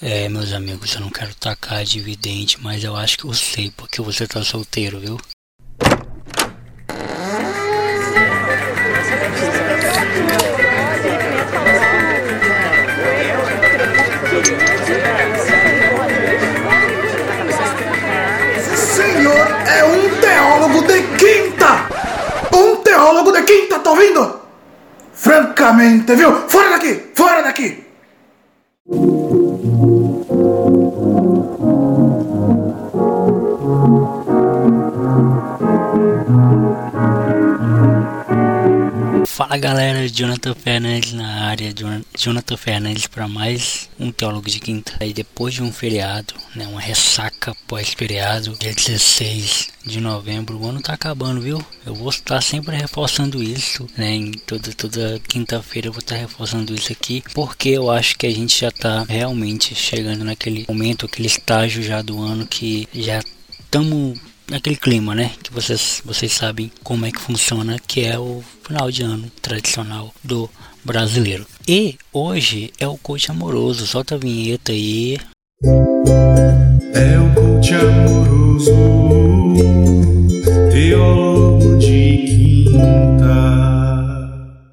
É, meus amigos, eu não quero tacar de vidente, mas eu acho que eu sei porque você tá solteiro, viu? senhor é um teólogo de quinta! Um teólogo de quinta, tá ouvindo? Francamente, viu? Fora daqui! Fora daqui! Fala galera, Jonathan Fernandes na área, Jonathan Fernandes para mais um Teólogo de Quinta. Aí depois de um feriado, né, uma ressaca pós-feriado, dia 16 de novembro, o ano tá acabando, viu? Eu vou estar sempre reforçando isso, né, em toda, toda quinta-feira eu vou estar reforçando isso aqui, porque eu acho que a gente já tá realmente chegando naquele momento, aquele estágio já do ano que já estamos naquele clima, né? Que vocês, vocês sabem como é que funciona, que é o final de ano tradicional do brasileiro. E hoje é o coach amoroso. Solta a vinheta aí. É o coach amoroso, teólogo de quinta.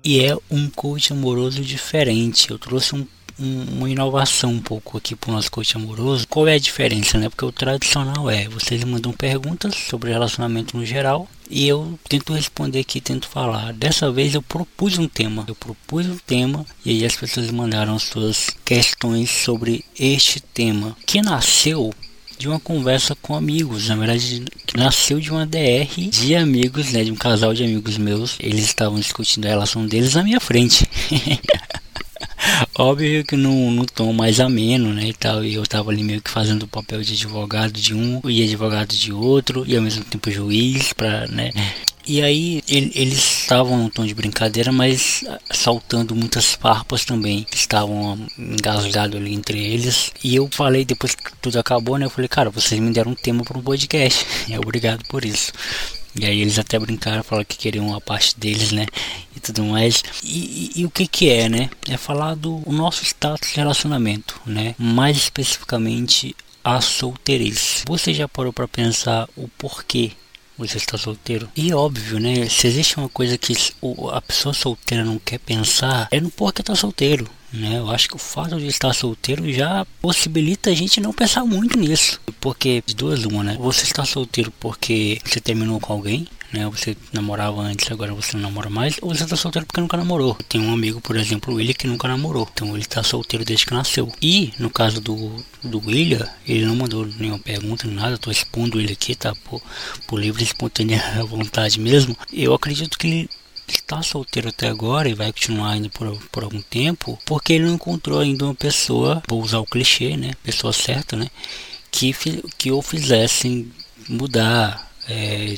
E é um coach amoroso diferente. Eu trouxe um um, uma inovação um pouco aqui para o nosso coach amoroso. Qual é a diferença, né? Porque o tradicional é vocês mandam perguntas sobre relacionamento no geral e eu tento responder aqui, tento falar. Dessa vez eu propus um tema. Eu propus um tema e aí as pessoas mandaram suas questões sobre este tema que nasceu de uma conversa com amigos, na verdade nasceu de uma DR de amigos, né, de um casal de amigos meus. Eles estavam discutindo a relação deles na minha frente. Óbvio que num, num tom mais ameno, né, e tal, e eu tava ali meio que fazendo o papel de advogado de um e advogado de outro, e ao mesmo tempo juiz, pra, né, e aí ele, eles estavam num tom de brincadeira, mas saltando muitas farpas também, que estavam engasgados ali entre eles. E eu falei, depois que tudo acabou, né? Eu falei, cara, vocês me deram um tema para um podcast. É, obrigado por isso. E aí eles até brincaram, falaram que queriam a parte deles, né? E tudo mais. E, e, e, o que que é, né? É falar do nosso status de relacionamento, né? Mais especificamente a solteirice. Você já parou para pensar o porquê você está solteiro? E óbvio, né? Se existe uma coisa que a pessoa solteira não quer pensar, é no porquê tá solteiro. Né? Eu acho que o fato de estar solteiro já possibilita a gente não pensar muito nisso. Porque, de duas uma, né? Você está solteiro porque você terminou com alguém, né? Você namorava antes, agora você não namora mais, ou você está solteiro porque nunca namorou. Tem um amigo, por exemplo, o William, que nunca namorou. Então ele está solteiro desde que nasceu. E no caso do, do William, ele não mandou nenhuma pergunta, nada. Estou expondo ele aqui, tá? Por, por livre e espontânea vontade mesmo. Eu acredito que ele está solteiro até agora e vai continuar ainda por, por algum tempo, porque ele não encontrou ainda uma pessoa, vou usar o clichê, né? Pessoa certa, né? Que, que o fizessem mudar, é,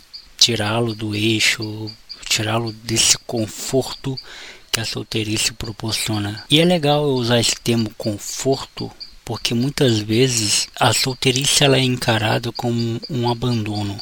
tirá-lo do eixo, tirá-lo desse conforto que a solteirice proporciona. E é legal eu usar esse termo conforto porque muitas vezes a solteirice ela é encarada como um abandono,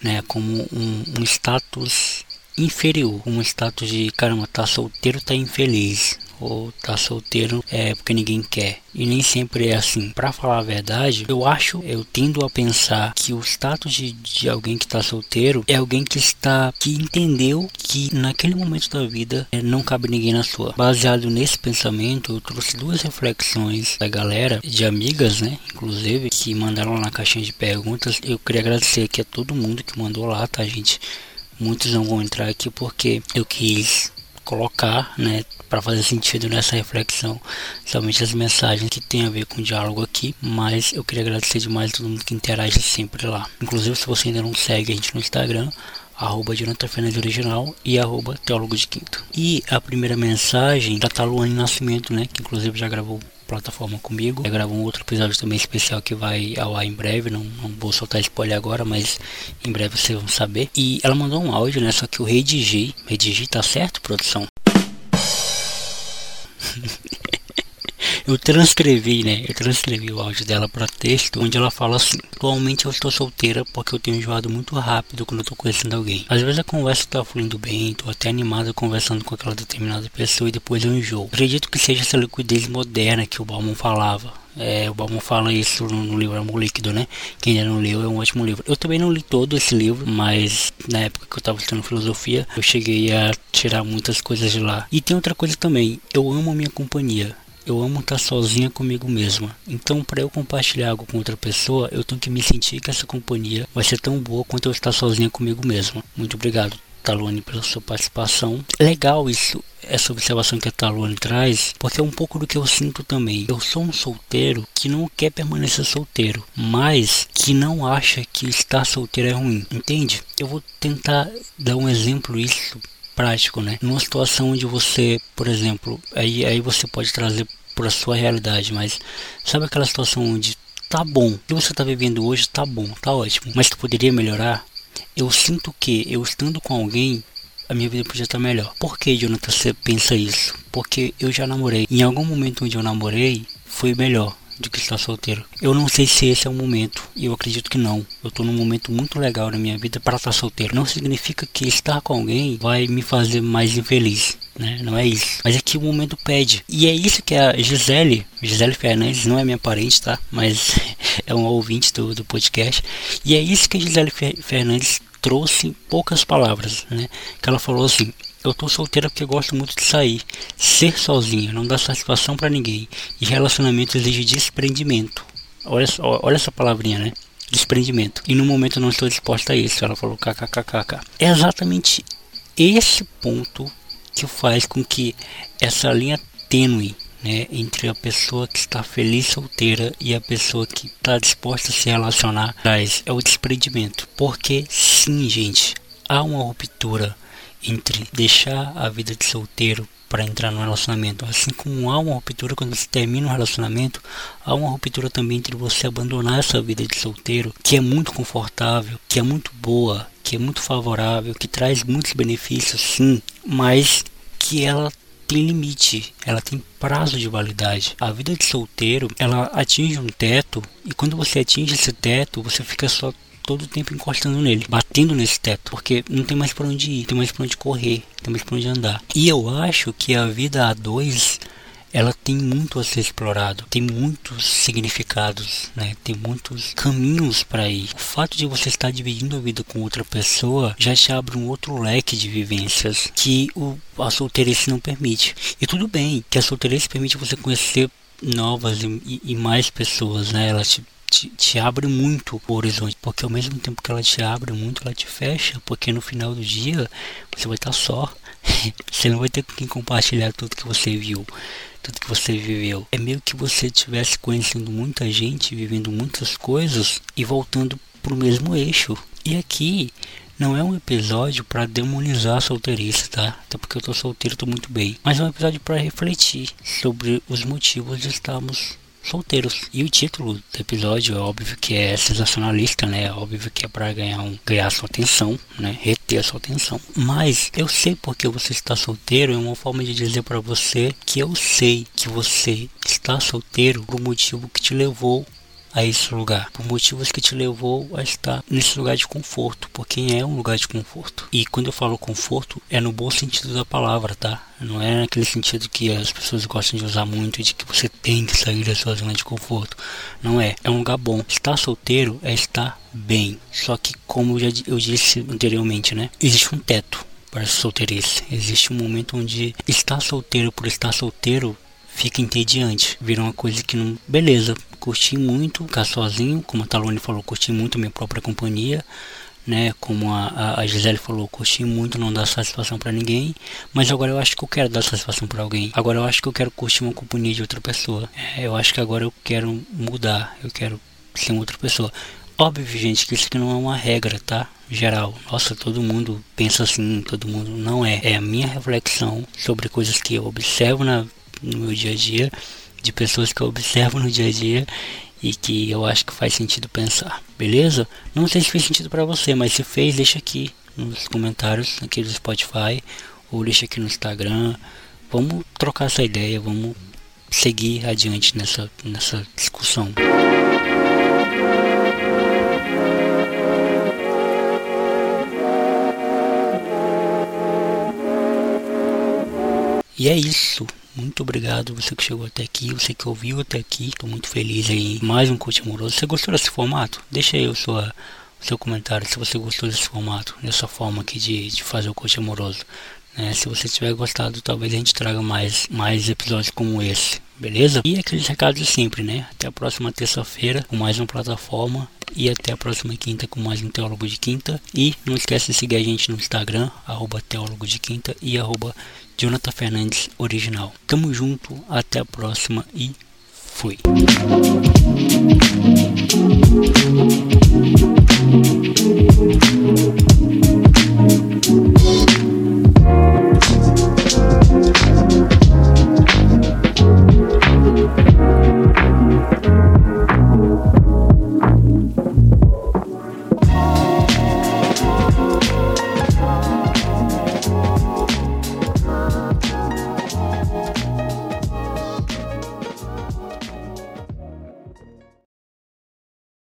né, como um, um status inferior, um status de caramba, tá solteiro, tá infeliz, ou tá solteiro é porque ninguém quer. E nem sempre é assim. Para falar a verdade, eu acho, eu tendo a pensar que o status de, de alguém que tá solteiro é alguém que está que entendeu que naquele momento da vida é, não cabe ninguém na sua. Baseado nesse pensamento, eu trouxe duas reflexões da galera, de amigas, né, inclusive, que mandaram na caixinha de perguntas. Eu queria agradecer aqui a todo mundo que mandou lá, tá, gente? Muitos não vão entrar aqui porque eu quis colocar, né, para fazer sentido nessa reflexão, somente as mensagens que tem a ver com o diálogo aqui, mas eu queria agradecer demais a todo mundo que interage sempre lá. Inclusive, se você ainda não segue a gente no Instagram, arroba Jonathan Original e arroba Teólogo de Quinto. E a primeira mensagem da Taluane Nascimento, né, que inclusive já gravou plataforma comigo. Eu gravo um outro episódio também especial que vai ao ar em breve. Não, não vou soltar spoiler agora, mas em breve vocês vão saber. E ela mandou um áudio, né? Só que o redigi. Redigi tá certo, produção? eu transcrevi, né? Eu transcrevi o áudio dela para texto, onde ela fala assim: Atualmente eu estou solteira porque eu tenho enjoado muito rápido quando eu tô conhecendo alguém. Às vezes a conversa tá fluindo bem, tô até animado conversando com aquela determinada pessoa e depois eu enjoo. Acredito que seja essa liquidez moderna que o Bauman falava É, o Bauman fala isso no, livro Amor Líquido, né? Quem ainda não leu é um ótimo livro. Eu também não li todo esse livro, mas na época que eu estava estudando filosofia, eu cheguei a tirar muitas coisas de lá. E tem outra coisa também, eu amo a minha companhia. Eu amo estar sozinha comigo mesma. Então, para eu compartilhar algo com outra pessoa, eu tenho que me sentir que essa companhia vai ser tão boa quanto eu estar sozinha comigo mesma. Muito obrigado. Talone pela sua participação. Legal isso, essa observação que a Talone traz, porque é um pouco do que eu sinto também. Eu sou um solteiro que não quer permanecer solteiro, mas que não acha que estar solteiro é ruim, entende? Eu vou tentar dar um exemplo isso prático, né? Numa situação onde você, por exemplo, aí, aí você pode trazer para sua realidade, mas sabe aquela situação onde tá bom, o que você está vivendo hoje tá bom, tá ótimo, mas tu poderia melhorar? Eu sinto que eu estando com alguém, a minha vida podia estar melhor. Por que, Jonathan, você pensa isso? Porque eu já namorei. Em algum momento onde eu namorei, foi melhor de que estar solteiro. Eu não sei se esse é o momento, e eu acredito que não. Eu estou num momento muito legal na minha vida para estar solteiro. Não significa que estar com alguém vai me fazer mais infeliz. Né? Não é isso. Mas é que o momento pede. E é isso que a Gisele, Gisele Fernandes, não é minha parente, tá? Mas é um ouvinte do, do podcast. E é isso que a Gisele Fernandes trouxe em poucas palavras, né? Que ela falou assim: eu tô solteira porque gosto muito de sair. Ser sozinha não dá satisfação para ninguém. E relacionamento exige desprendimento. Olha, olha essa palavrinha, né? Desprendimento. E no momento eu não estou disposta a isso. Ela falou kkkk. É exatamente esse ponto que faz com que essa linha tênue né, entre a pessoa que está feliz solteira e a pessoa que está disposta a se relacionar é o desprendimento. Porque sim, gente, há uma ruptura entre deixar a vida de solteiro para entrar no relacionamento. Assim como há uma ruptura quando você termina um relacionamento, há uma ruptura também entre você abandonar essa vida de solteiro, que é muito confortável, que é muito boa, que é muito favorável, que traz muitos benefícios, sim, mas que ela tem limite, ela tem prazo de validade. A vida de solteiro, ela atinge um teto e quando você atinge esse teto, você fica só todo o tempo encostando nele, batendo nesse teto, porque não tem mais para onde ir, tem mais para onde correr, tem mais para onde andar. E eu acho que a vida a dois ela tem muito a ser explorado, tem muitos significados, né? Tem muitos caminhos para ir. O fato de você estar dividindo a vida com outra pessoa já te abre um outro leque de vivências que o, a solteirice não permite. E tudo bem que a solteirice permite você conhecer novas e, e mais pessoas, né? Ela te te, te, abre muito o horizonte, porque ao mesmo tempo que ela te abre muito, ela te fecha, porque no final do dia você vai estar só. você não vai ter com quem compartilhar tudo que você viu tudo que você viveu. É meio que você estivesse conhecendo muita gente, vivendo muitas coisas e voltando para o mesmo eixo. E aqui não é um episódio para demonizar a solteirice, tá? Até porque eu tô solteiro, tô muito bem. Mas é um episódio para refletir sobre os motivos de estarmos solteiros. E o título do episódio é óbvio que é sensacionalista, né? É óbvio que é para ganhar, um, ganhar sua atenção, né? Reter a sua atenção. Mas eu sei porque você está solteiro é uma forma de dizer para você que eu sei que você está solteiro por um motivo que te levou a esse lugar, por motivos que te levou a estar nesse lugar de conforto, porque é um lugar de conforto. E quando eu falo conforto, é no bom sentido da palavra, tá? Não é naquele sentido que as pessoas gostam de usar muito, de que você tem que sair da sua zona de conforto. Não é. É um lugar bom. Estar solteiro é estar bem. Só que, como eu já eu disse anteriormente, né? Existe um teto para solteirice. Existe um momento onde estar solteiro por estar solteiro fica entediante. Vira uma coisa que não. Beleza, curti muito ficar sozinho, como a Talone falou, curti muito minha própria companhia. Né, como a, a Gisele falou, curti muito não dar satisfação para ninguém, mas agora eu acho que eu quero dar satisfação para alguém. Agora eu acho que eu quero curtir uma companhia de outra pessoa. É, eu acho que agora eu quero mudar, eu quero ser outra pessoa. Óbvio, gente, que isso aqui não é uma regra, tá? Geral. Nossa, todo mundo pensa assim, todo mundo não é. É a minha reflexão sobre coisas que eu observo na no meu dia a dia, de pessoas que eu observo no dia a dia e que eu acho que faz sentido pensar, beleza? Não sei se fez sentido para você, mas se fez, deixa aqui nos comentários aqui do Spotify ou deixa aqui no Instagram. Vamos trocar essa ideia, vamos seguir adiante nessa, nessa discussão. E é isso Muito obrigado você que chegou até aqui, você que ouviu até aqui. Estou muito feliz aí. Mais um coach amoroso. Você gostou desse formato? Deixa aí o seu, seu comentário se você gostou desse formato, dessa forma aqui de, de fazer o coach amoroso. Né? Se você tiver gostado, talvez a gente traga mais, mais episódios como esse, beleza? E aqueles recados sempre, né? Até a próxima terça-feira com mais uma plataforma e até a próxima quinta com mais um Teólogo de Quinta. E não esquece de seguir a gente no Instagram, arroba Teólogo de Quinta e arroba Jonathan Fernandes Original. Tamo junto, até a próxima e fui.